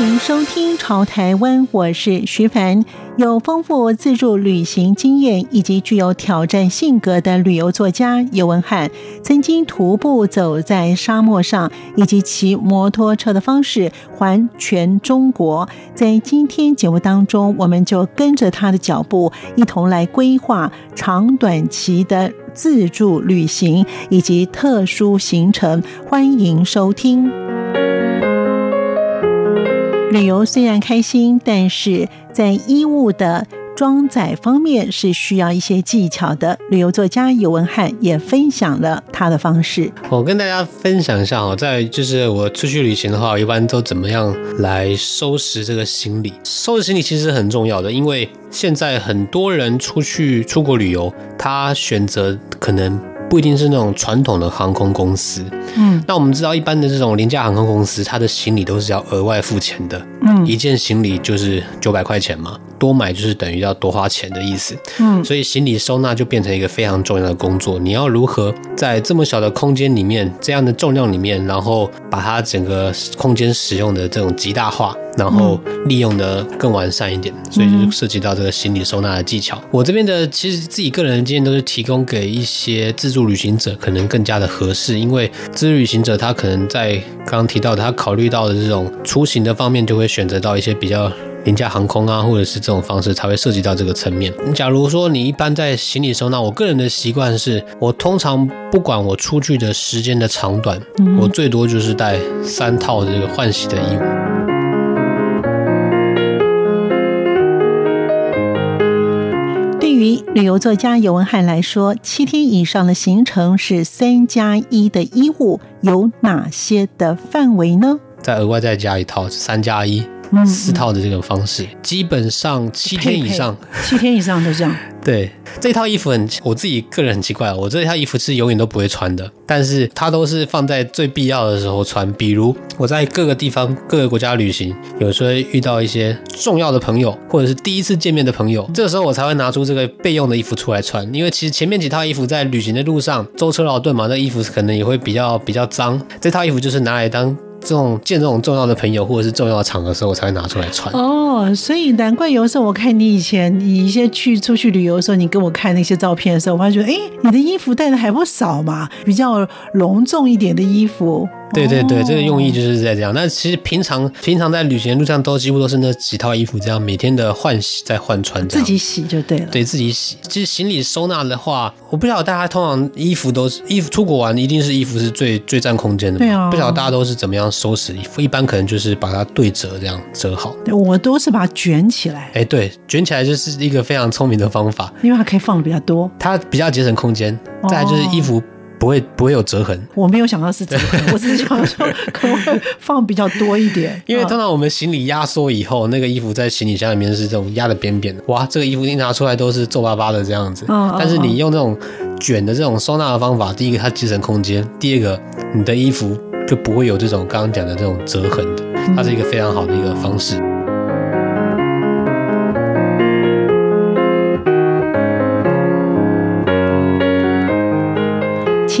迎收听《潮台湾》，我是徐凡。有丰富自助旅行经验以及具有挑战性格的旅游作家尤文汉，曾经徒步走在沙漠上，以及骑摩托车的方式环全中国。在今天节目当中，我们就跟着他的脚步，一同来规划长短期的自助旅行以及特殊行程。欢迎收听。旅游虽然开心，但是在衣物的装载方面是需要一些技巧的。旅游作家尤文汉也分享了他的方式。我跟大家分享一下哈，在就是我出去旅行的话，一般都怎么样来收拾这个行李？收拾行李其实很重要的，因为现在很多人出去出国旅游，他选择可能。不一定是那种传统的航空公司，嗯，那我们知道一般的这种廉价航空公司，它的行李都是要额外付钱的，嗯，一件行李就是九百块钱嘛，多买就是等于要多花钱的意思，嗯，所以行李收纳就变成一个非常重要的工作。你要如何在这么小的空间里面，这样的重量里面，然后把它整个空间使用的这种极大化。然后利用的更完善一点，所以就涉及到这个行李收纳的技巧。我这边的其实自己个人的经验都是提供给一些自助旅行者，可能更加的合适，因为自助旅行者他可能在刚刚提到的，他考虑到的这种出行的方面，就会选择到一些比较廉价航空啊，或者是这种方式才会涉及到这个层面。假如说你一般在行李收纳，我个人的习惯是，我通常不管我出去的时间的长短，我最多就是带三套这个换洗的衣物。旅游作家尤文翰来说，七天以上的行程是三加一的衣物有哪些的范围呢？再额外再加一套三加一。四套的这个方式，基本上七天以上，七天以上都这样。对，这套衣服很，我自己个人很奇怪，我这套衣服是永远都不会穿的，但是它都是放在最必要的时候穿。比如我在各个地方、各个国家旅行，有时候遇到一些重要的朋友，或者是第一次见面的朋友，这个时候我才会拿出这个备用的衣服出来穿。因为其实前面几套衣服在旅行的路上舟车劳顿嘛，那衣服可能也会比较比较脏。这套衣服就是拿来当。这种见这种重要的朋友或者是重要的场合时候，我才会拿出来穿。哦，所以难怪有时候我看你以前你一些去出去旅游的时候，你跟我看那些照片的时候，我发觉，哎，你的衣服带的还不少嘛，比较隆重一点的衣服。对对对，这个用意就是在这样。那其实平常平常在旅行的路上都几乎都是那几套衣服，这样每天的换洗再换穿，自己洗就对了。对自己洗。其实行李收纳的话，我不晓得大家通常衣服都是衣服出国玩一定是衣服是最最占空间的。对啊。不晓得大家都是怎么样收拾衣服？一般可能就是把它对折这样折好。对，我都是把它卷起来。哎，对，卷起来就是一个非常聪明的方法，因为它可以放的比较多，它比较节省空间。再来就是衣服。不会不会有折痕，我没有想到是折痕，我只是想说可不可以放比较多一点。因为通常我们行李压缩以后，那个衣服在行李箱里面是这种压的扁扁的，哇，这个衣服一拿出来都是皱巴巴的这样子。但是你用这种卷的这种收纳的方法，第一个它节省空间，第二个你的衣服就不会有这种刚刚讲的这种折痕的，它是一个非常好的一个方式。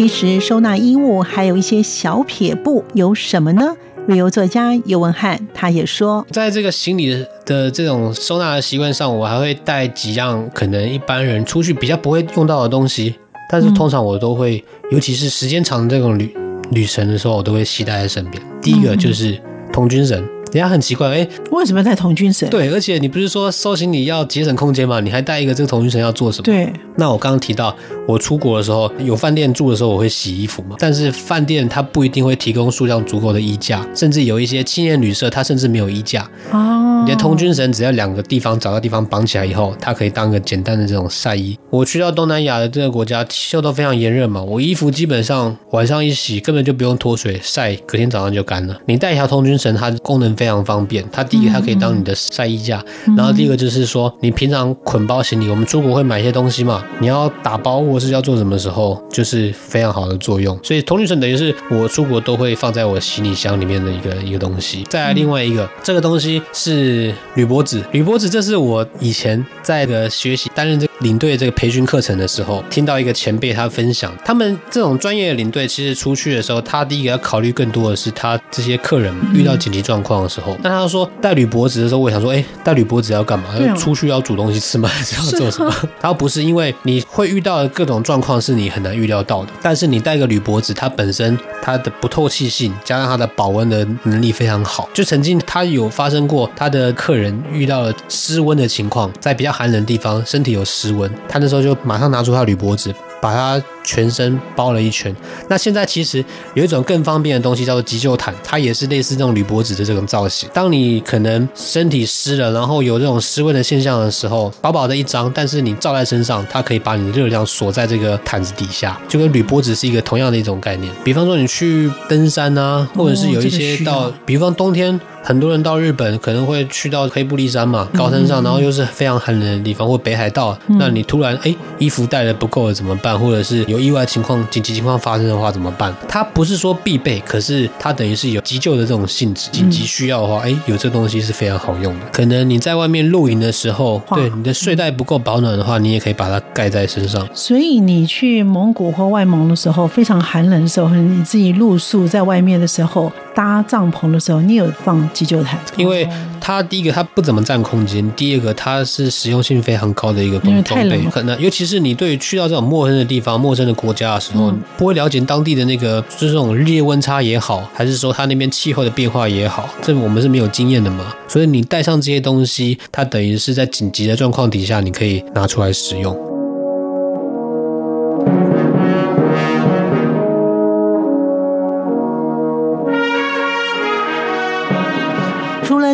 其实收纳衣物还有一些小撇步，有什么呢？旅游作家尤文汉他也说，在这个行李的这种收纳的习惯上，我还会带几样可能一般人出去比较不会用到的东西，但是通常我都会，尤其是时间长的这种旅旅程的时候，我都会携带在身边。第一个就是童军绳。人家很奇怪，哎，为什么要带童军绳？对，而且你不是说收行李要节省空间吗？你还带一个这个童军绳要做什么？对，那我刚刚提到，我出国的时候有饭店住的时候，我会洗衣服嘛。但是饭店它不一定会提供数量足够的衣架，甚至有一些青年旅社，它甚至没有衣架。哦，你的童军绳只要两个地方找到地方绑起来以后，它可以当一个简单的这种晒衣。我去到东南亚的这个国家，气候都非常炎热嘛，我衣服基本上晚上一洗，根本就不用脱水晒，隔天早上就干了。你带一条童军绳，它功能非常方便。它第一个它可以当你的晒衣架，嗯、然后第二个就是说你平常捆包行李，我们出国会买一些东西嘛，你要打包或是要做什么时候，就是非常好的作用。所以同旅程等于是我出国都会放在我行李箱里面的一个一个东西。再来另外一个，嗯、这个东西是铝箔纸，铝箔纸这是我以前在的学习担任这个领队这个培训课程的时候，听到一个前辈他分享，他们这种专业的领队其实出去的时候，他第一个要考虑更多的是他这些客人遇到紧急状况的时候。那他说带铝箔纸的时候，我想说，哎，带铝箔纸要干嘛？要出去要煮东西吃吗？还 是要做什么？他说不是，因为你会遇到的各种状况是你很难预料到的。但是你带个铝箔纸，它本身它的不透气性加上它的保温的能力非常好。就曾经他有发生过，他的客人遇到了失温的情况，在比较寒冷的地方，身体有失温，他那时候就马上拿出他铝箔纸。把它全身包了一圈。那现在其实有一种更方便的东西叫做急救毯，它也是类似这种铝箔纸的这种造型。当你可能身体湿了，然后有这种湿温的现象的时候，薄薄的一张，但是你罩在身上，它可以把你的热量锁在这个毯子底下，就跟铝箔纸是一个同样的一种概念。比方说你去登山啊，或者是有一些到，比方冬天。很多人到日本可能会去到黑布利山嘛，高山上，然后又是非常寒冷的地方，或北海道。那你突然哎，衣服带的不够了怎么办？或者是有意外情况、紧急情况发生的话怎么办？它不是说必备，可是它等于是有急救的这种性质。紧急需要的话，哎，有这东西是非常好用的。可能你在外面露营的时候，对你的睡袋不够保暖的话，你也可以把它盖在身上。所以你去蒙古或外蒙的时候，非常寒冷的时候，你自己露宿在外面的时候，搭帐篷的时候，你有放急救毯？因为它第一个它不怎么占空间，第二个它是实用性非常高的一个东装备。可能尤其是你对于去到这种陌生的地方、陌生的国家的时候，嗯、不会了解当地的那个就是这种日夜温差也好，还是说它那边气候的变化也好，这我们是没有经验的嘛。所以你带上这些东西，它等于是在紧急的状况底下，你可以拿出来使用。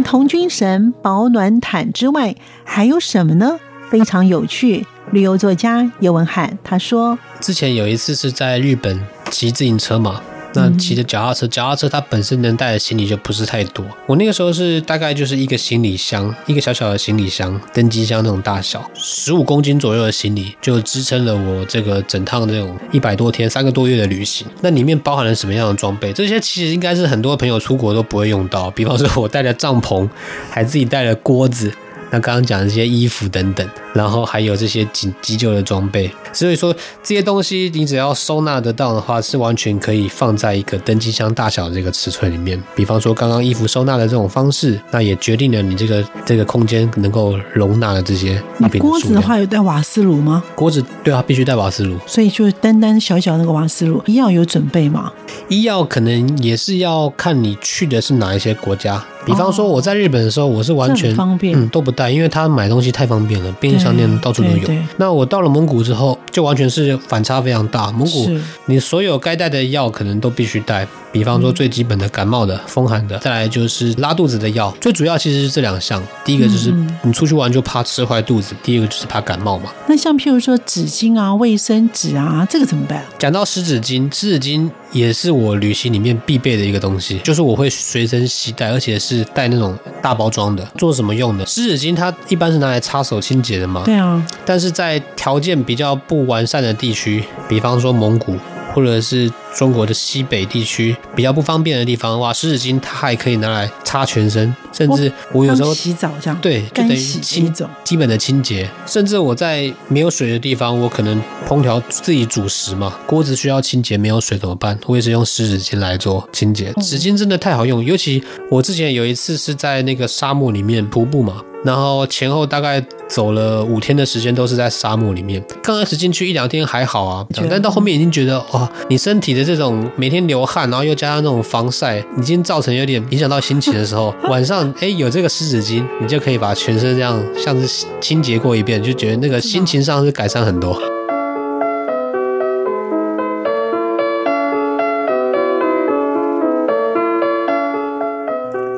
童军绳保暖毯之外，还有什么呢？非常有趣。旅游作家尤文翰他说：“之前有一次是在日本骑自行车嘛。”那骑着脚踏车，脚踏车它本身能带的行李就不是太多。我那个时候是大概就是一个行李箱，一个小小的行李箱，登机箱那种大小，十五公斤左右的行李就支撑了我这个整趟这种一百多天、三个多月的旅行。那里面包含了什么样的装备？这些其实应该是很多朋友出国都不会用到。比方说，我带了帐篷，还自己带了锅子。那刚刚讲的这些衣服等等，然后还有这些急急救的装备，所以说这些东西你只要收纳得到的话，是完全可以放在一个登机箱大小的这个尺寸里面。比方说刚刚衣服收纳的这种方式，那也决定了你这个这个空间能够容纳的这些物品。锅子的话有带瓦斯炉吗？锅子对啊，必须带瓦斯炉。所以就单单小小那个瓦斯炉，医药有准备吗？医药可能也是要看你去的是哪一些国家。比方说我在日本的时候，我是完全方便，嗯，都不带，因为他买东西太方便了，便利商店到处都有。那我到了蒙古之后，就完全是反差非常大。蒙古，你所有该带的药可能都必须带。比方说最基本的感冒的、风寒的，再来就是拉肚子的药。最主要其实是这两项，第一个就是你出去玩就怕吃坏肚子，第二个就是怕感冒嘛。那像譬如说纸巾啊、卫生纸啊，这个怎么办？讲到湿纸巾，湿纸巾也是我旅行里面必备的一个东西，就是我会随身携带，而且是带那种大包装的。做什么用的？湿纸巾它一般是拿来擦手清洁的嘛。对啊。但是在条件比较不完善的地区，比方说蒙古。或者是中国的西北地区比较不方便的地方，哇，湿纸巾它还可以拿来擦全身，甚至我有时候洗澡这样，对，就等于清基本的清洁。甚至我在没有水的地方，我可能烹调自己煮食嘛，锅子需要清洁，没有水怎么办？我也是用湿纸巾来做清洁。纸巾真的太好用，尤其我之前有一次是在那个沙漠里面徒步嘛。然后前后大概走了五天的时间，都是在沙漠里面。刚开始进去一两天还好啊，但到后面已经觉得哇、哦，你身体的这种每天流汗，然后又加上那种防晒，已经造成有点影响到心情的时候，晚上哎有这个湿纸巾，你就可以把全身这样像是清洁过一遍，就觉得那个心情上是改善很多。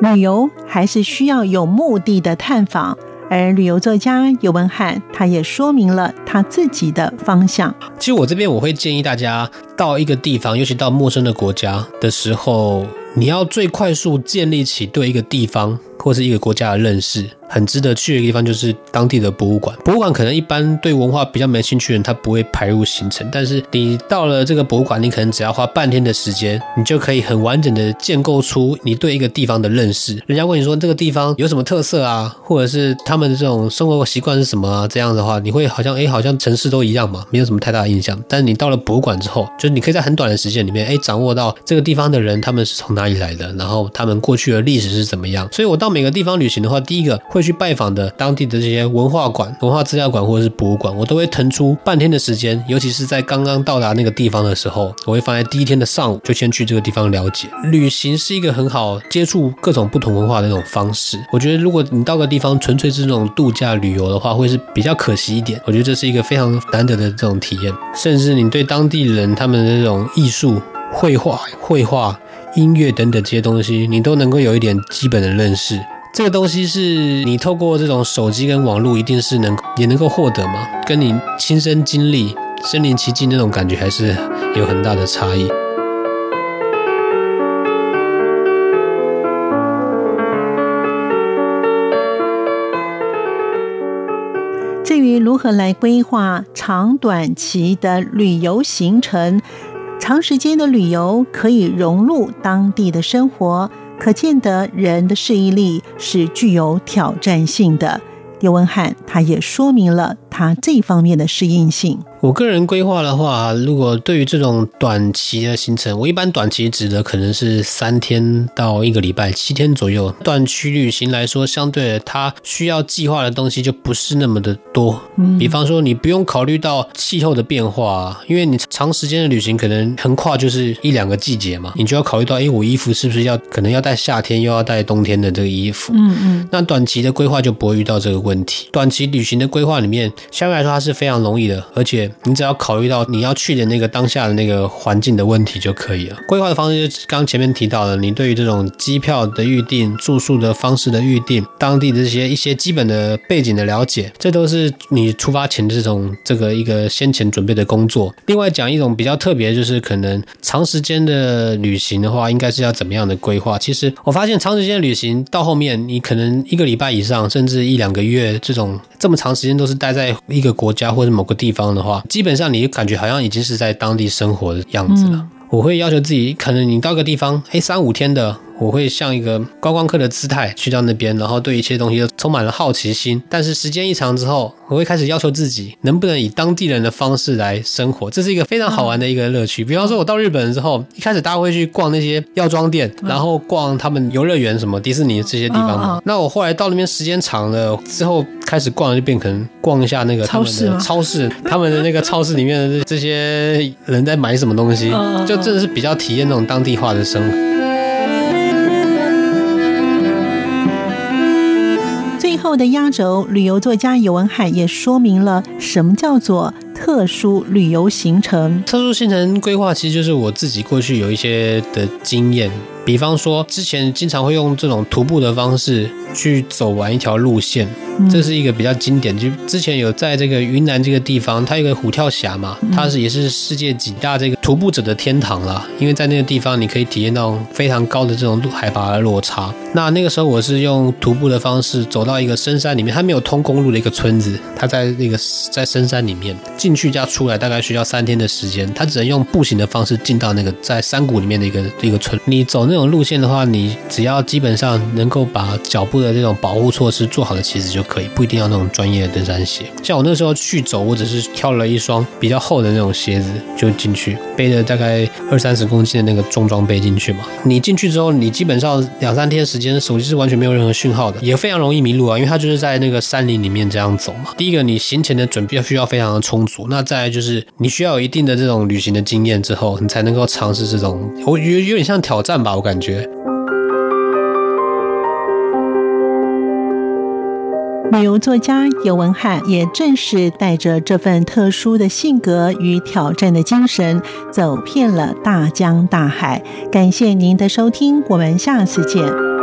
旅游还是需要有目的的探访，而旅游作家尤文翰，他也说明了他自己的方向。其实我这边我会建议大家到一个地方，尤其到陌生的国家的时候，你要最快速建立起对一个地方或是一个国家的认识。很值得去的地方就是当地的博物馆。博物馆可能一般对文化比较没兴趣的人，他不会排入行程。但是你到了这个博物馆，你可能只要花半天的时间，你就可以很完整的建构出你对一个地方的认识。人家问你说这个地方有什么特色啊，或者是他们的这种生活习惯是什么啊？这样的话，你会好像哎，好像城市都一样嘛，没有什么太大的印象。但是你到了博物馆之后，就是你可以在很短的时间里面，哎，掌握到这个地方的人他们是从哪里来的，然后他们过去的历史是怎么样。所以我到每个地方旅行的话，第一个会去拜访的。当地的这些文化馆、文化资料馆或者是博物馆，我都会腾出半天的时间，尤其是在刚刚到达那个地方的时候，我会放在第一天的上午就先去这个地方了解。旅行是一个很好接触各种不同文化的那种方式。我觉得如果你到个地方纯粹是那种度假旅游的话，会是比较可惜一点。我觉得这是一个非常难得的这种体验，甚至你对当地人他们的这种艺术、绘画、绘画、音乐等等这些东西，你都能够有一点基本的认识。这个东西是你透过这种手机跟网络，一定是能也能够获得吗？跟你亲身经历、身临其境那种感觉，还是有很大的差异。至于如何来规划长短期的旅游行程，长时间的旅游可以融入当地的生活。可见得人的适应力是具有挑战性的。游文瀚他也说明了他这方面的适应性。我个人规划的话，如果对于这种短期的行程，我一般短期指的可能是三天到一个礼拜，七天左右。短期旅行来说，相对的，它需要计划的东西就不是那么的多。嗯，比方说，你不用考虑到气候的变化，因为你长时间的旅行可能横跨就是一两个季节嘛，你就要考虑到，哎，我衣服是不是要可能要带夏天又要带冬天的这个衣服？嗯嗯。那短期的规划就不会遇到这个问题。短期旅行的规划里面，相对来说它是非常容易的，而且。你只要考虑到你要去的那个当下的那个环境的问题就可以了。规划的方式就刚前面提到的，你对于这种机票的预订、住宿的方式的预订、当地的这些一些基本的背景的了解，这都是你出发前的这种这个一个先前准备的工作。另外讲一种比较特别，就是可能长时间的旅行的话，应该是要怎么样的规划？其实我发现长时间旅行到后面，你可能一个礼拜以上，甚至一两个月这种这么长时间都是待在一个国家或者某个地方的话。基本上，你就感觉好像已经是在当地生活的样子了。嗯、我会要求自己，可能你到个地方，哎，三五天的。我会像一个观光客的姿态去到那边，然后对一切东西都充满了好奇心。但是时间一长之后，我会开始要求自己，能不能以当地人的方式来生活？这是一个非常好玩的一个乐趣。比方说，我到日本之后，一开始大家会去逛那些药妆店，然后逛他们游乐园，什么迪士尼这些地方嘛。那我后来到那边时间长了之后，开始逛就变可能逛一下那个超市，超市他们的那个超市里面的这些人在买什么东西，就真的是比较体验那种当地化的生活。后的压轴，旅游作家尤文海也说明了什么叫做特殊旅游行程。特殊行程规划其实就是我自己过去有一些的经验。比方说，之前经常会用这种徒步的方式去走完一条路线，这是一个比较经典。就之前有在这个云南这个地方，它有个虎跳峡嘛，它是也是世界几大这个徒步者的天堂啦。因为在那个地方，你可以体验到非常高的这种海拔的落差。那那个时候，我是用徒步的方式走到一个深山里面，它没有通公路的一个村子，它在那个在深山里面进去加出来大概需要三天的时间，它只能用步行的方式进到那个在山谷里面的一个一个村。你走那这种路线的话，你只要基本上能够把脚部的这种保护措施做好的，其实就可以，不一定要那种专业的登山鞋。像我那时候去走，我只是挑了一双比较厚的那种鞋子就进去，背着大概二三十公斤的那个重装备进去嘛。你进去之后，你基本上两三天时间，手机是完全没有任何讯号的，也非常容易迷路啊，因为它就是在那个山林里面这样走嘛。第一个，你行前的准备需要非常的充足，那再就是你需要有一定的这种旅行的经验之后，你才能够尝试这种，我觉有点像挑战吧，我感。觉，旅游作家游文汉也正是带着这份特殊的性格与挑战的精神，走遍了大江大海。感谢您的收听，我们下次见。